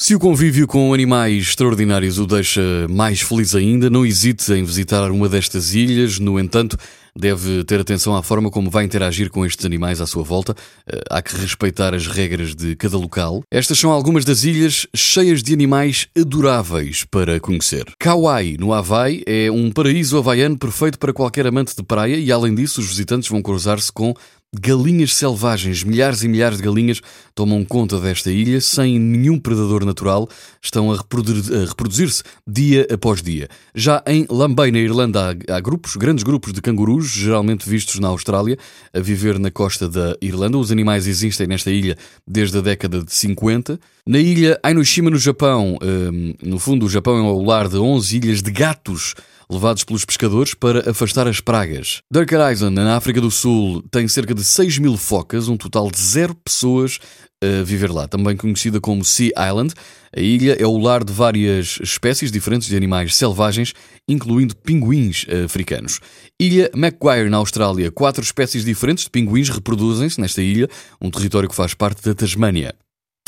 Se o convívio com animais extraordinários o deixa mais feliz ainda, não hesite em visitar uma destas ilhas. No entanto, deve ter atenção à forma como vai interagir com estes animais à sua volta. Eh, há que respeitar as regras de cada local. Estas são algumas das ilhas cheias de animais adoráveis para conhecer. Kauai, no Havaí, é um paraíso havaiano perfeito para qualquer amante de praia e, além disso, os visitantes vão cruzar-se com Galinhas selvagens, milhares e milhares de galinhas tomam conta desta ilha sem nenhum predador natural, estão a, reproduzir, reproduzir-se dia após dia. Já em Lambay, na Irlanda, há, grupos, grandes grupos de cangurus, geralmente vistos na Austrália, a viver na costa da Irlanda. Os animais existem nesta ilha desde a década de 50. Na ilha Ainoshima, no Japão, um, no fundo, o Japão é o lar de 11 ilhas de gatos levados pelos pescadores para afastar as pragas. Darker Island, na África do Sul, tem cerca de 6 mil focas, um total de zero pessoas a viver lá. Também conhecida como Sea Island, a ilha é o lar de várias espécies diferentes de animais selvagens, incluindo pinguins africanos. Ilha Macquarie, na Austrália, quatro espécies diferentes de pinguins reproduzem-se nesta ilha, um território que faz parte da Tasmânia.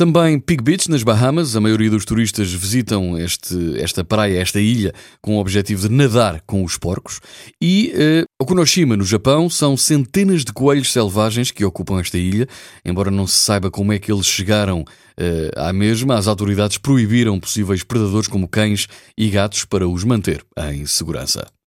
Também Pig Beach, nas Bahamas. A maioria dos turistas visitam este, esta praia, esta ilha, com o objetivo de nadar com os porcos. E uh, Okunoshima, no Japão, são centenas de coelhos selvagens que ocupam esta ilha. Embora não se saiba como é que eles chegaram uh, à mesma, as autoridades proibiram possíveis predadores como cães e gatos para os manter em segurança.